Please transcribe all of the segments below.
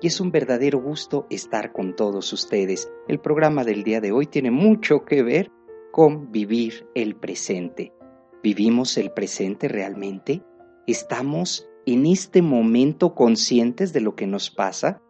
y es un verdadero gusto estar con todos ustedes. El programa del día de hoy tiene mucho que ver con vivir el presente. ¿Vivimos el presente realmente? ¿Estamos en este momento conscientes de lo que nos pasa?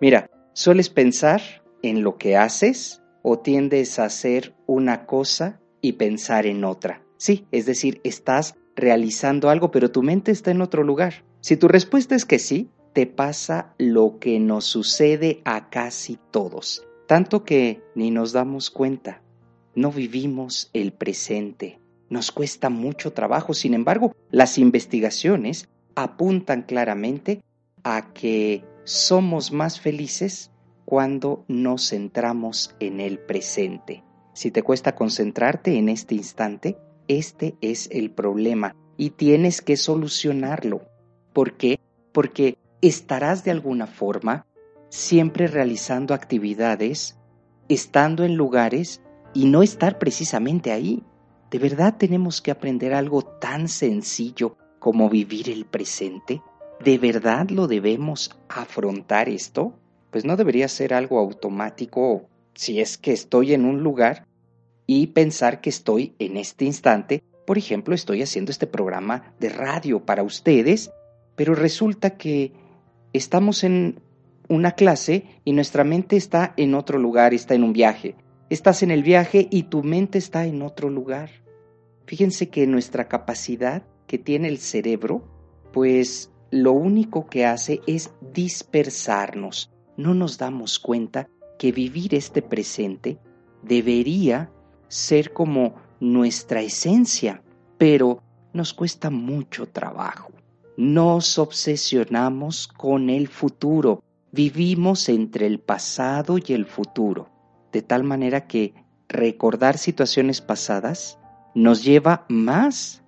Mira, ¿sueles pensar en lo que haces o tiendes a hacer una cosa y pensar en otra? Sí, es decir, estás realizando algo pero tu mente está en otro lugar. Si tu respuesta es que sí, te pasa lo que nos sucede a casi todos, tanto que ni nos damos cuenta. No vivimos el presente. Nos cuesta mucho trabajo. Sin embargo, las investigaciones apuntan claramente a que somos más felices cuando nos centramos en el presente. Si te cuesta concentrarte en este instante, este es el problema y tienes que solucionarlo. ¿Por qué? Porque estarás de alguna forma siempre realizando actividades, estando en lugares y no estar precisamente ahí. ¿De verdad tenemos que aprender algo tan sencillo como vivir el presente? ¿De verdad lo debemos afrontar esto? Pues no debería ser algo automático si es que estoy en un lugar y pensar que estoy en este instante. Por ejemplo, estoy haciendo este programa de radio para ustedes, pero resulta que estamos en una clase y nuestra mente está en otro lugar, está en un viaje. Estás en el viaje y tu mente está en otro lugar. Fíjense que nuestra capacidad que tiene el cerebro, pues lo único que hace es dispersarnos. No nos damos cuenta que vivir este presente debería ser como nuestra esencia, pero nos cuesta mucho trabajo. Nos obsesionamos con el futuro, vivimos entre el pasado y el futuro, de tal manera que recordar situaciones pasadas nos lleva más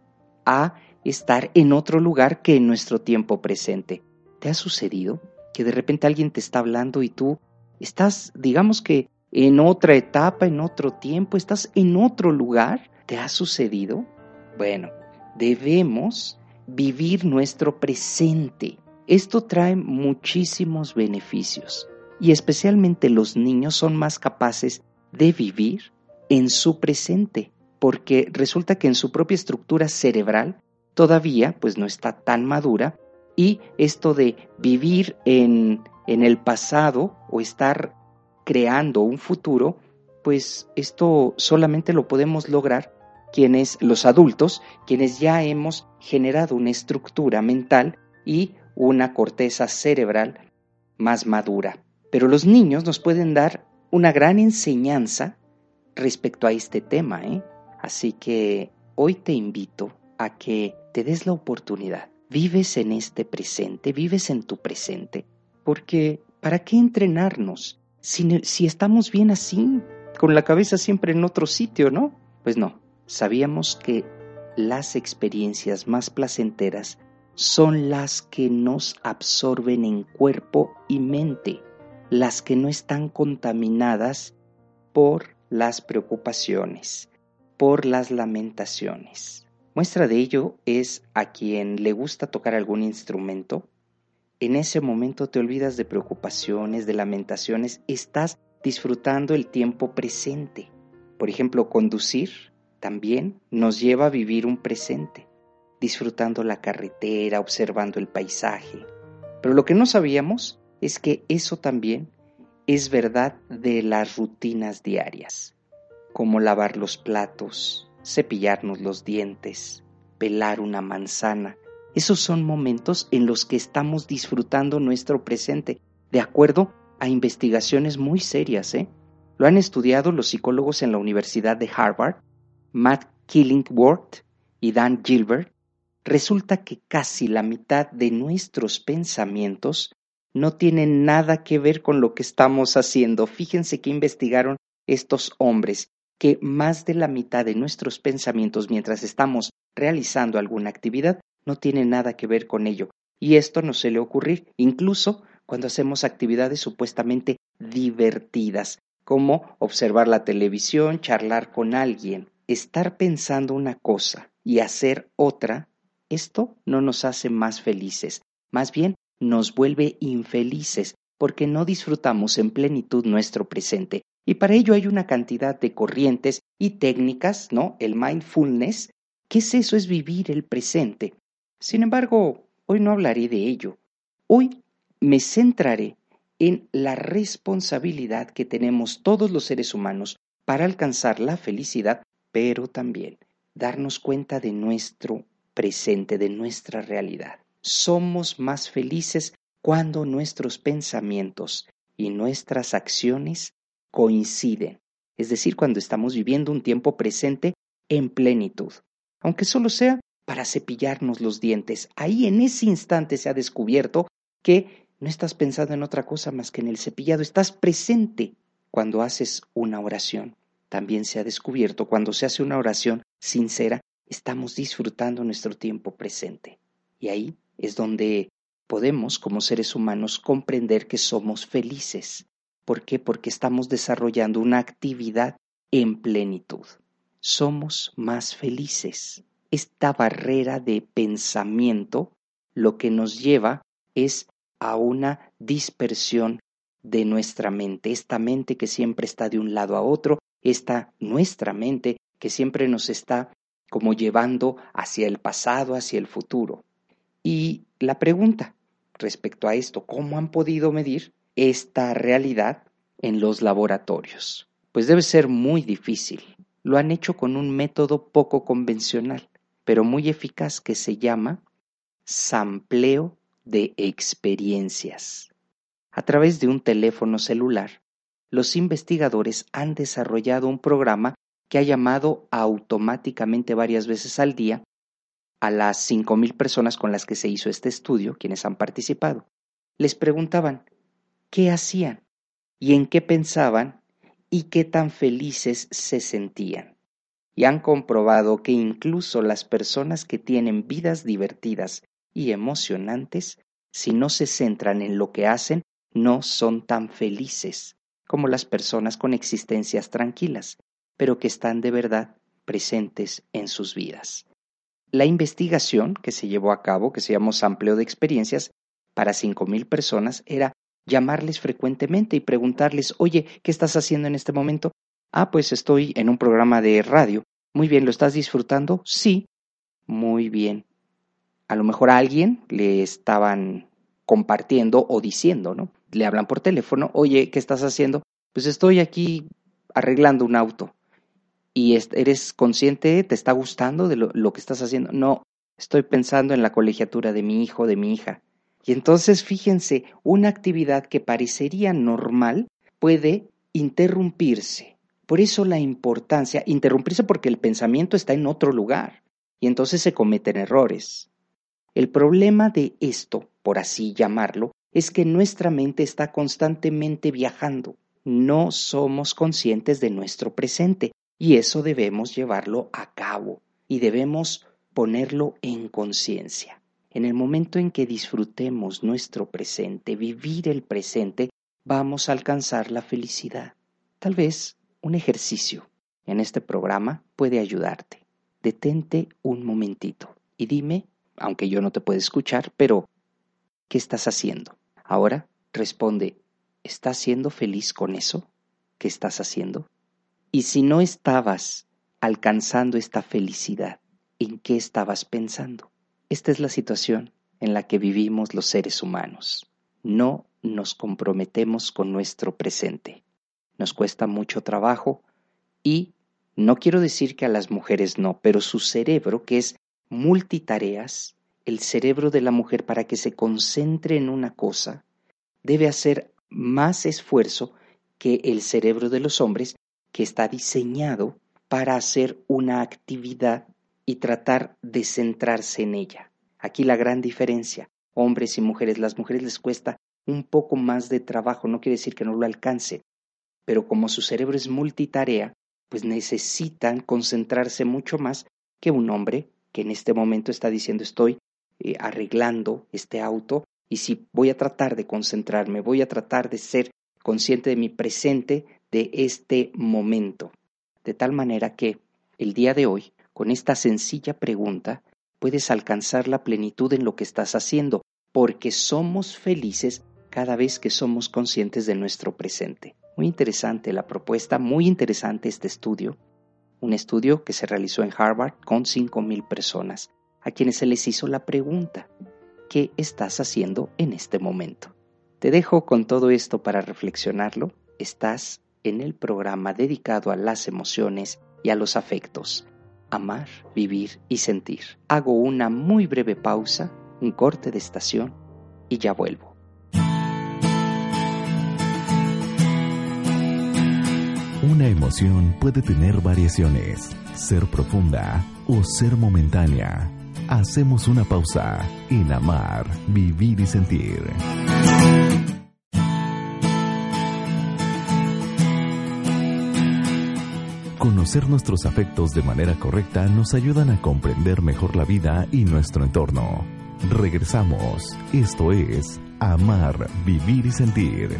a estar en otro lugar que en nuestro tiempo presente. ¿Te ha sucedido que de repente alguien te está hablando y tú estás, digamos que, en otra etapa, en otro tiempo, estás en otro lugar? ¿Te ha sucedido? Bueno, debemos vivir nuestro presente. Esto trae muchísimos beneficios y especialmente los niños son más capaces de vivir en su presente porque resulta que en su propia estructura cerebral todavía pues no está tan madura y esto de vivir en, en el pasado o estar creando un futuro pues esto solamente lo podemos lograr quienes, los adultos, quienes ya hemos generado una estructura mental y una corteza cerebral más madura. Pero los niños nos pueden dar una gran enseñanza respecto a este tema, ¿eh? Así que hoy te invito a que te des la oportunidad. Vives en este presente, vives en tu presente, porque ¿para qué entrenarnos si, si estamos bien así, con la cabeza siempre en otro sitio, ¿no? Pues no, sabíamos que las experiencias más placenteras son las que nos absorben en cuerpo y mente, las que no están contaminadas por las preocupaciones, por las lamentaciones. Muestra de ello es a quien le gusta tocar algún instrumento. En ese momento te olvidas de preocupaciones, de lamentaciones, estás disfrutando el tiempo presente. Por ejemplo, conducir también nos lleva a vivir un presente. disfrutando la carretera, observando el paisaje. Pero lo que no sabíamos es que eso también es verdad de las rutinas diarias, como lavar los platos, cepillarnos los dientes, pelar una manzana. Esos son momentos en los que estamos disfrutando nuestro presente, de acuerdo a investigaciones muy serias. ¿eh? Lo han estudiado los psicólogos en la Universidad de Harvard, Matt Killingworth y Dan Gilbert. Resulta que casi la mitad de nuestros pensamientos no tienen nada que ver con lo que estamos haciendo. Fíjense que investigaron estos hombres que más de la mitad de nuestros pensamientos mientras estamos realizando alguna actividad no tiene nada que ver con ello. Y esto no suele ocurrir incluso cuando hacemos actividades supuestamente divertidas, como observar la televisión, charlar con alguien. Estar pensando una cosa y hacer otra, esto no nos hace más felices, más bien nos vuelve infelices porque no disfrutamos en plenitud nuestro presente. Y para ello hay una cantidad de corrientes y técnicas, ¿no? El mindfulness. ¿Qué es eso? Es vivir el presente. Sin embargo, hoy no hablaré de ello. Hoy me centraré en la responsabilidad que tenemos todos los seres humanos para alcanzar la felicidad, pero también darnos cuenta de nuestro presente, de nuestra realidad. Somos más felices cuando nuestros pensamientos y nuestras acciones coinciden, es decir, cuando estamos viviendo un tiempo presente en plenitud, aunque solo sea para cepillarnos los dientes. Ahí en ese instante se ha descubierto que no estás pensando en otra cosa más que en el cepillado, estás presente cuando haces una oración. También se ha descubierto cuando se hace una oración sincera, estamos disfrutando nuestro tiempo presente. Y ahí es donde podemos, como seres humanos, comprender que somos felices. ¿Por qué? Porque estamos desarrollando una actividad en plenitud. Somos más felices. Esta barrera de pensamiento lo que nos lleva es a una dispersión de nuestra mente, esta mente que siempre está de un lado a otro, esta nuestra mente que siempre nos está como llevando hacia el pasado, hacia el futuro. Y la pregunta respecto a esto, ¿cómo han podido medir esta realidad en los laboratorios? Pues debe ser muy difícil. Lo han hecho con un método poco convencional, pero muy eficaz que se llama sampleo de experiencias. A través de un teléfono celular, los investigadores han desarrollado un programa que ha llamado automáticamente varias veces al día a las 5.000 personas con las que se hizo este estudio, quienes han participado. Les preguntaban qué hacían y en qué pensaban y qué tan felices se sentían. Y han comprobado que incluso las personas que tienen vidas divertidas y emocionantes, si no se centran en lo que hacen, no son tan felices como las personas con existencias tranquilas, pero que están de verdad presentes en sus vidas. La investigación que se llevó a cabo, que se llamó Sampleo de Experiencias, para 5.000 personas era llamarles frecuentemente y preguntarles, oye, ¿qué estás haciendo en este momento? Ah, pues estoy en un programa de radio. Muy bien, ¿lo estás disfrutando? Sí. Muy bien a lo mejor a alguien le estaban compartiendo o diciendo, ¿no? Le hablan por teléfono, oye, ¿qué estás haciendo? Pues estoy aquí arreglando un auto. ¿Y eres consciente, te está gustando de lo, lo que estás haciendo? No, estoy pensando en la colegiatura de mi hijo, de mi hija. Y entonces, fíjense, una actividad que parecería normal puede interrumpirse. Por eso la importancia, interrumpirse porque el pensamiento está en otro lugar y entonces se cometen errores. El problema de esto, por así llamarlo, es que nuestra mente está constantemente viajando. No somos conscientes de nuestro presente y eso debemos llevarlo a cabo y debemos ponerlo en conciencia. En el momento en que disfrutemos nuestro presente, vivir el presente, vamos a alcanzar la felicidad. Tal vez un ejercicio en este programa puede ayudarte. Detente un momentito y dime aunque yo no te pueda escuchar, pero ¿qué estás haciendo? Ahora responde, ¿estás siendo feliz con eso? ¿Qué estás haciendo? Y si no estabas alcanzando esta felicidad, ¿en qué estabas pensando? esta es la situación en la que vivimos los seres humanos. No nos comprometemos con nuestro presente. Nos cuesta mucho trabajo y no quiero decir que a las mujeres no, pero su cerebro, que es multitareas, el cerebro de la mujer para que se concentre en una cosa, debe hacer más esfuerzo que el cerebro de los hombres, que está diseñado para hacer una actividad y tratar de centrarse en ella. Aquí la gran diferencia, hombres y mujeres, las mujeres les cuesta un poco más de trabajo, no quiere decir que no lo alcancen, pero como su cerebro es multitarea, pues necesitan concentrarse mucho más que un hombre que en este momento está diciendo estoy eh, arreglando este auto y si voy a tratar de concentrarme, voy a tratar de ser consciente de mi presente, de este momento. De tal manera que el día de hoy, con esta sencilla pregunta, puedes alcanzar la plenitud en lo que estás haciendo, porque somos felices cada vez que somos conscientes de nuestro presente. Muy interesante la propuesta, muy interesante este estudio, un estudio que se realizó en Harvard con 5.000 personas, a quienes se les hizo la pregunta, ¿qué estás haciendo en este momento? Te dejo con todo esto para reflexionarlo. Estás en el programa dedicado a las emociones y a los afectos. Amar, vivir y sentir. Hago una muy breve pausa, un corte de estación y ya vuelvo. Una emoción puede tener variaciones, ser profunda o ser momentánea. Hacemos una pausa en amar, vivir y sentir. Conocer nuestros afectos de manera correcta nos ayudan a comprender mejor la vida y nuestro entorno. Regresamos. Esto es Amar, Vivir y Sentir.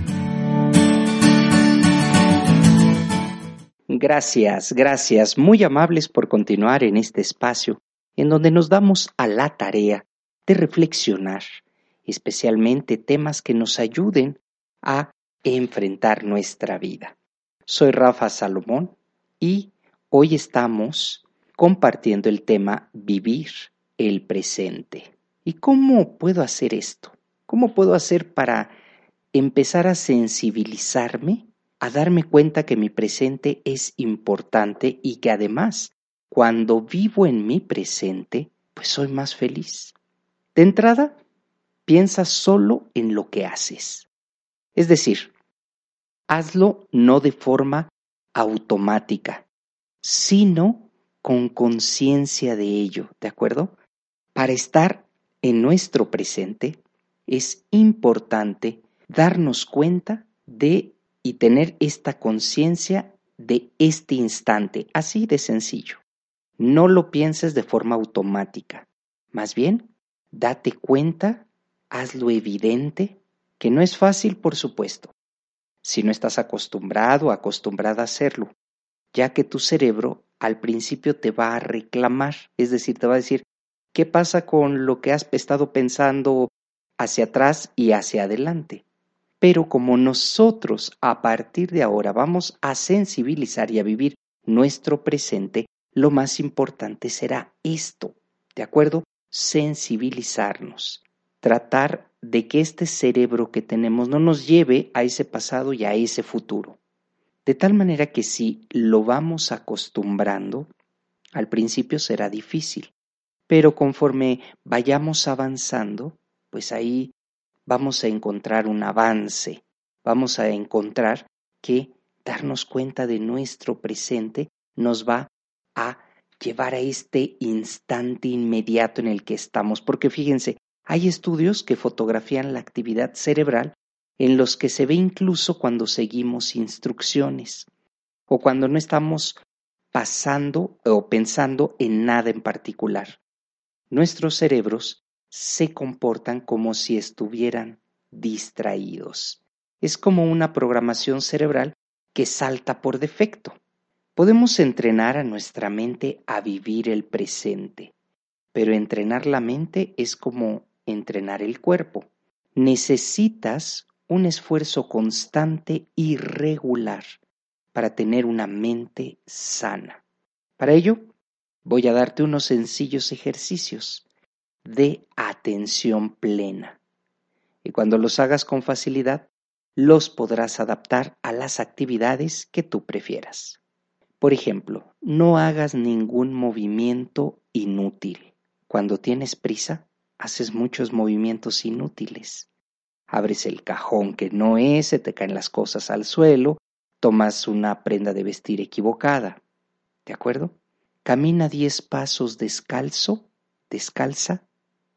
Gracias, gracias, muy amables por continuar en este espacio en donde nos damos a la tarea de reflexionar, especialmente temas que nos ayuden a enfrentar nuestra vida. Soy Rafa Salomón y hoy estamos compartiendo el tema vivir el presente. ¿Y cómo puedo hacer esto? ¿Cómo puedo hacer para empezar a sensibilizarme a darme cuenta que mi presente es importante y que además, cuando vivo en mi presente, pues soy más feliz. De entrada, piensa solo en lo que haces. Es decir, hazlo no de forma automática, sino con conciencia de ello, ¿de acuerdo? Para estar en nuestro presente es importante darnos cuenta de y tener esta conciencia de este instante, así de sencillo. No lo pienses de forma automática. Más bien, date cuenta, hazlo evidente, que no es fácil, por supuesto, si no estás acostumbrado o acostumbrada a hacerlo, ya que tu cerebro al principio te va a reclamar, es decir, te va a decir, ¿qué pasa con lo que has estado pensando hacia atrás y hacia adelante? Pero como nosotros a partir de ahora vamos a sensibilizar y a vivir nuestro presente, lo más importante será esto, ¿de acuerdo? Sensibilizarnos, tratar de que este cerebro que tenemos no nos lleve a ese pasado y a ese futuro. De tal manera que si lo vamos acostumbrando, al principio será difícil, pero conforme vayamos avanzando, pues ahí vamos a encontrar un avance, vamos a encontrar que darnos cuenta de nuestro presente nos va a llevar a este instante inmediato en el que estamos, porque fíjense, hay estudios que fotografían la actividad cerebral en los que se ve incluso cuando seguimos instrucciones o cuando no estamos pasando o pensando en nada en particular. Nuestros cerebros se comportan como si estuvieran distraídos. Es como una programación cerebral que salta por defecto. Podemos entrenar a nuestra mente a vivir el presente, pero entrenar la mente es como entrenar el cuerpo. Necesitas un esfuerzo constante y regular para tener una mente sana. Para ello, voy a darte unos sencillos ejercicios de atención plena. Y cuando los hagas con facilidad, los podrás adaptar a las actividades que tú prefieras. Por ejemplo, no hagas ningún movimiento inútil. Cuando tienes prisa, haces muchos movimientos inútiles. Abres el cajón que no es, se te caen las cosas al suelo, tomas una prenda de vestir equivocada. ¿De acuerdo? Camina diez pasos descalzo, descalza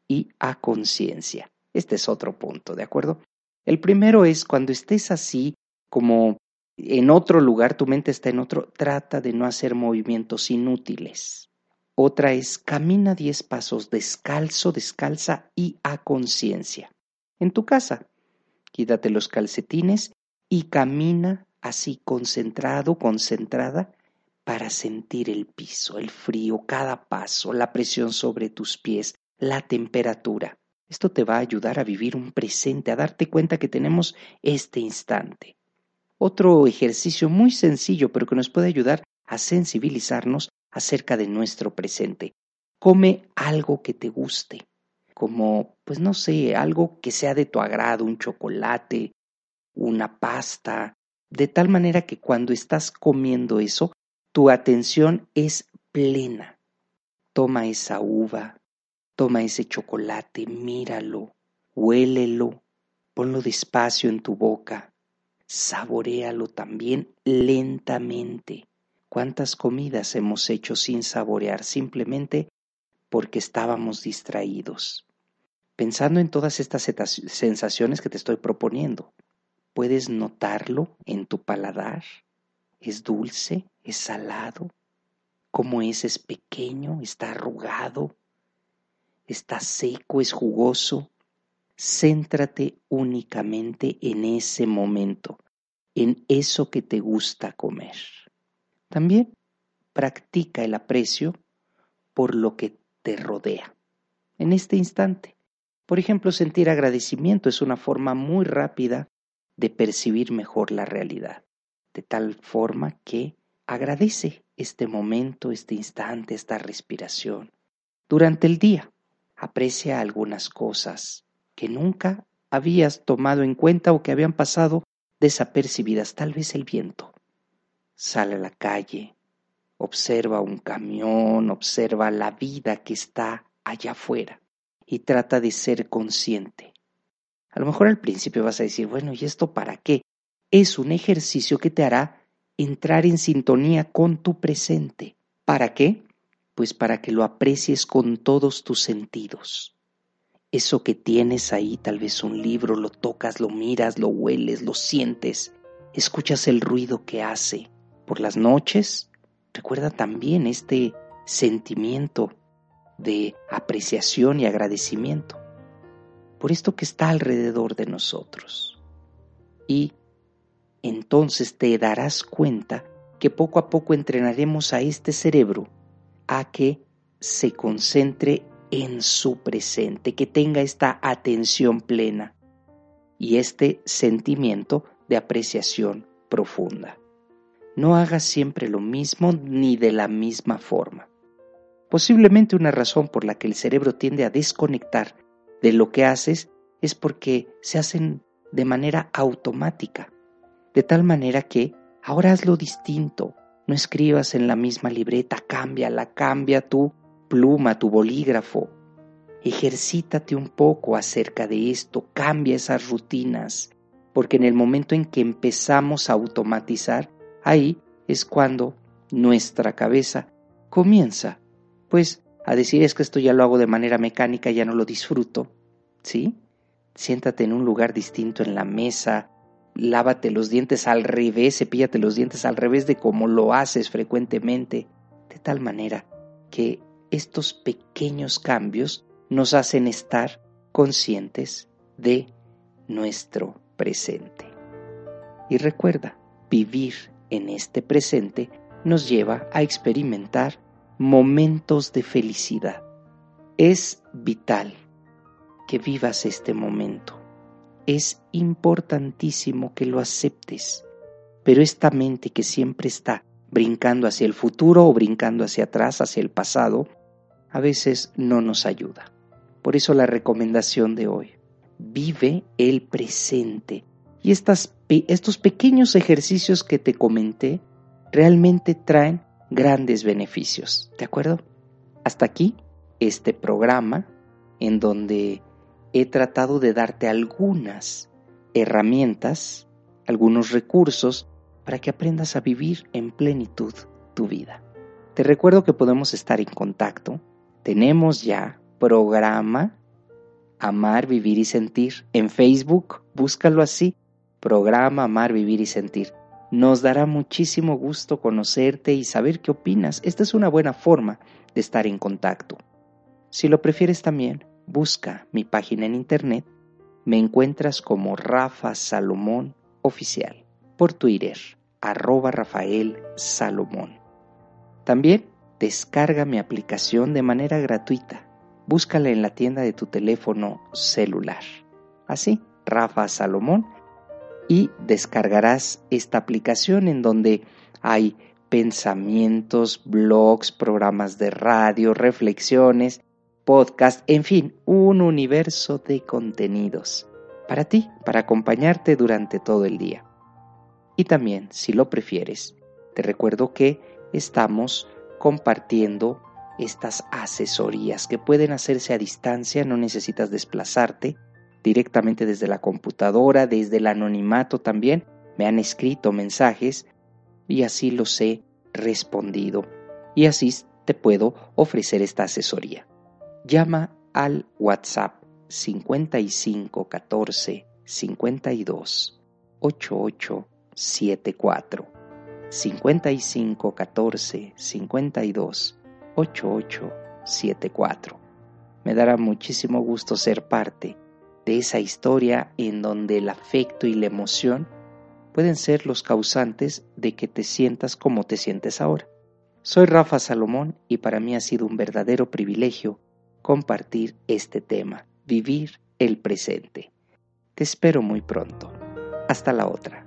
y a conciencia. Este es otro punto, ¿de acuerdo? El primero es cuando estés así, como en otro lugar, tu mente está en otro, trata de no hacer movimientos inútiles. Otra es camina diez pasos descalzo, descalza y a conciencia. En tu casa, quítate los calcetines y camina así concentrado, concentrada, para sentir el piso, el frío, cada paso, la presión sobre tus pies, la temperatura. Esto te va a ayudar a vivir un presente, a darte cuenta que tenemos este instante. Otro ejercicio muy sencillo, pero que nos puede ayudar a sensibilizarnos acerca de nuestro presente. Come algo que te guste, como, pues no sé, algo que sea de tu agrado, un chocolate, una pasta, de tal manera que cuando estás comiendo eso, tu atención es plena. Toma esa uva, toma ese chocolate, míralo, huélelo, ponlo despacio en tu boca, saborealo también lentamente. ¿Cuántas comidas hemos hecho sin saborear simplemente porque estábamos distraídos? Pensando en todas estas sensaciones que te estoy proponiendo, ¿puedes notarlo en tu paladar? ¿Es dulce? ¿Es salado? ¿Cómo es? ¿Es pequeño? ¿Está arrugado? ¿Está seco? ¿Es jugoso? Céntrate únicamente en ese momento, en eso que te gusta comer. También practica el aprecio por lo que te rodea. En este instante, por ejemplo, sentir agradecimiento es una forma muy rápida de percibir mejor la realidad, de tal forma que agradece este momento, este instante, esta respiración. Durante el día, aprecia algunas cosas que nunca habías tomado en cuenta o que habían pasado desapercibidas, tal vez el viento, Sale a la calle, observa un camión, observa la vida que está allá afuera y trata de ser consciente. A lo mejor al principio vas a decir, bueno, ¿y esto para qué? Es un ejercicio que te hará entrar en sintonía con tu presente. ¿Para qué? Pues para que lo aprecies con todos tus sentidos. Eso que tienes ahí, tal vez un libro, lo tocas, lo miras, lo hueles, lo sientes, escuchas el ruido que hace, por las noches, recuerda también este sentimiento de apreciación y agradecimiento por esto que está alrededor de nosotros. Y entonces te darás cuenta que poco a poco entrenaremos a este cerebro a que se concentre en su presente, que tenga esta atención plena y este sentimiento de apreciación profunda. No hagas siempre lo mismo ni de la misma forma. Posiblemente una razón por la que el cerebro tiende a desconectar de lo que haces es porque se hacen de manera automática, de tal manera que ahora hazlo distinto, no escribas en la misma libreta, cámbiala, cambia tu pluma, tu bolígrafo, ejercítate un poco acerca de esto, cambia esas rutinas, porque en el momento en que empezamos a automatizar, Ahí es cuando nuestra cabeza comienza, pues, a decir es que esto ya lo hago de manera mecánica, ya no lo disfruto, ¿sí? Siéntate en un lugar distinto en la mesa, lávate los dientes al revés, cepíllate los dientes al revés de como lo haces frecuentemente, de tal manera que estos pequeños cambios nos hacen estar conscientes de nuestro presente. Y recuerda, vivir en este presente nos lleva a experimentar momentos de felicidad. Es vital que vivas este momento. Es importantísimo que lo aceptes. Pero esta mente que siempre está brincando hacia el futuro o brincando hacia atrás, hacia el pasado, a veces no nos ayuda. Por eso la recomendación de hoy, vive el presente. Y estas, estos pequeños ejercicios que te comenté realmente traen grandes beneficios. ¿De acuerdo? Hasta aquí este programa en donde he tratado de darte algunas herramientas, algunos recursos para que aprendas a vivir en plenitud tu vida. Te recuerdo que podemos estar en contacto. Tenemos ya programa Amar, Vivir y Sentir en Facebook. Búscalo así, programa Amar, Vivir y Sentir. Nos dará muchísimo gusto conocerte y saber qué opinas. Esta es una buena forma de estar en contacto. Si lo prefieres también, busca mi página en internet. Me encuentras como Rafa Salomón Oficial por Twitter, arroba Rafael Salomón. También descarga mi aplicación de manera gratuita. Búscala en la tienda de tu teléfono celular. Así, Rafa Salomón y descargarás esta aplicación en donde hay pensamientos, blogs, programas de radio, reflexiones, podcast, en fin, un universo de contenidos para ti, para acompañarte durante todo el día. Y también, si lo prefieres, te recuerdo que estamos compartiendo estas asesorías que pueden hacerse a distancia, no necesitas desplazarte, directamente desde la computadora, desde el anonimato también. Me han escrito mensajes y así los he respondido. Y así te puedo ofrecer esta asesoría. Llama al WhatsApp 55 14 52 88 74 55 14 52 88 74. Me dará muchísimo gusto ser parte de esa historia en donde el afecto y la emoción pueden ser los causantes de que te sientas como te sientes ahora. Soy Rafa Salomón y para mí ha sido un verdadero privilegio compartir este tema, vivir el presente. Te espero muy pronto. Hasta la otra.